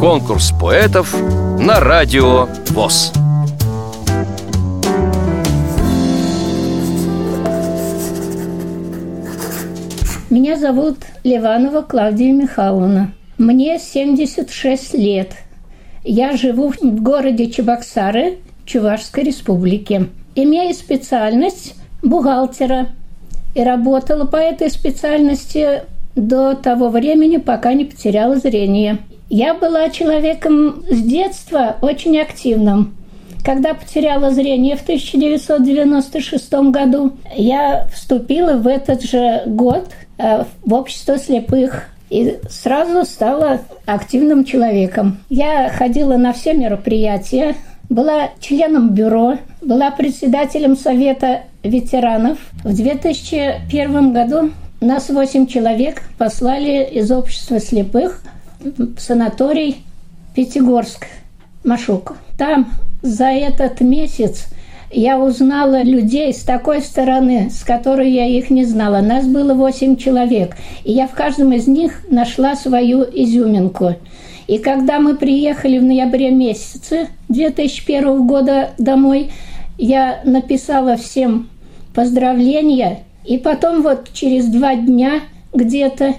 Конкурс поэтов на радио ВОЗ. Меня зовут Ливанова Клавдия Михайловна. Мне 76 лет. Я живу в городе Чебоксары, Чувашской республики. Имею специальность бухгалтера и работала по этой специальности до того времени, пока не потеряла зрение. Я была человеком с детства очень активным. Когда потеряла зрение в 1996 году, я вступила в этот же год э, в общество слепых и сразу стала активным человеком. Я ходила на все мероприятия, была членом бюро, была председателем Совета ветеранов. В 2001 году нас восемь человек послали из общества слепых в санаторий Пятигорск, Машук. Там за этот месяц я узнала людей с такой стороны, с которой я их не знала. Нас было восемь человек, и я в каждом из них нашла свою изюминку. И когда мы приехали в ноябре месяце 2001 года домой, я написала всем поздравления, и потом вот через два дня где-то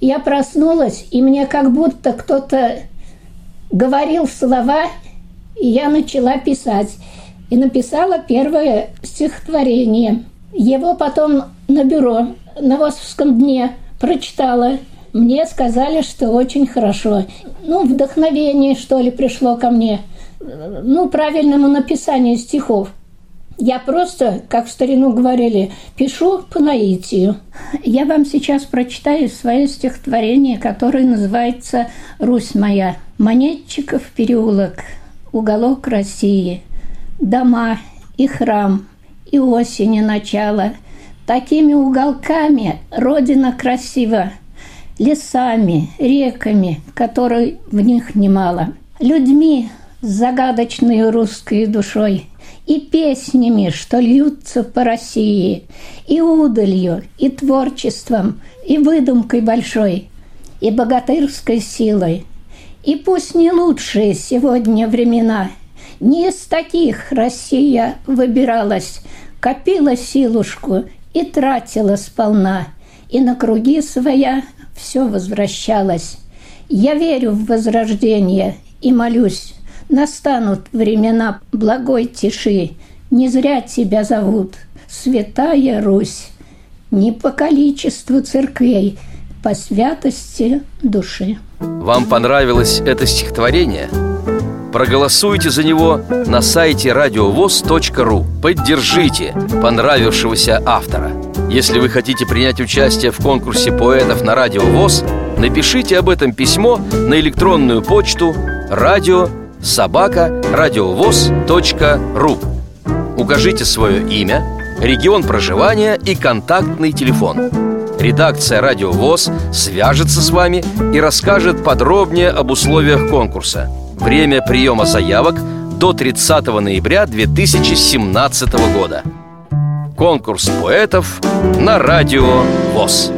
я проснулась, и мне как будто кто-то говорил слова, и я начала писать. И написала первое стихотворение. Его потом на бюро на Восовском дне прочитала. Мне сказали, что очень хорошо. Ну, вдохновение, что ли, пришло ко мне. Ну, правильному написанию стихов. Я просто, как в старину говорили, пишу по наитию. Я вам сейчас прочитаю свое стихотворение, которое называется «Русь моя». Монетчиков переулок, уголок России, дома и храм, и осени начало. Такими уголками Родина красива, лесами, реками, которой в них немало, людьми с загадочной русской душой – и песнями, что льются по России, и удалью, и творчеством, и выдумкой большой, и богатырской силой. И пусть не лучшие сегодня времена, не из таких Россия выбиралась, копила силушку и тратила сполна, и на круги своя все возвращалось. Я верю в возрождение и молюсь, Настанут времена благой тиши, Не зря тебя зовут Святая Русь, Не по количеству церквей, По святости души. Вам понравилось это стихотворение? Проголосуйте за него на сайте радиовоз.ру Поддержите понравившегося автора Если вы хотите принять участие в конкурсе поэтов на Радио ВОЗ Напишите об этом письмо на электронную почту радио собака радиовоз.ру Укажите свое имя, регион проживания и контактный телефон. Редакция «Радио ВОЗ» свяжется с вами и расскажет подробнее об условиях конкурса. Время приема заявок до 30 ноября 2017 года. Конкурс поэтов на Радио ВОЗ.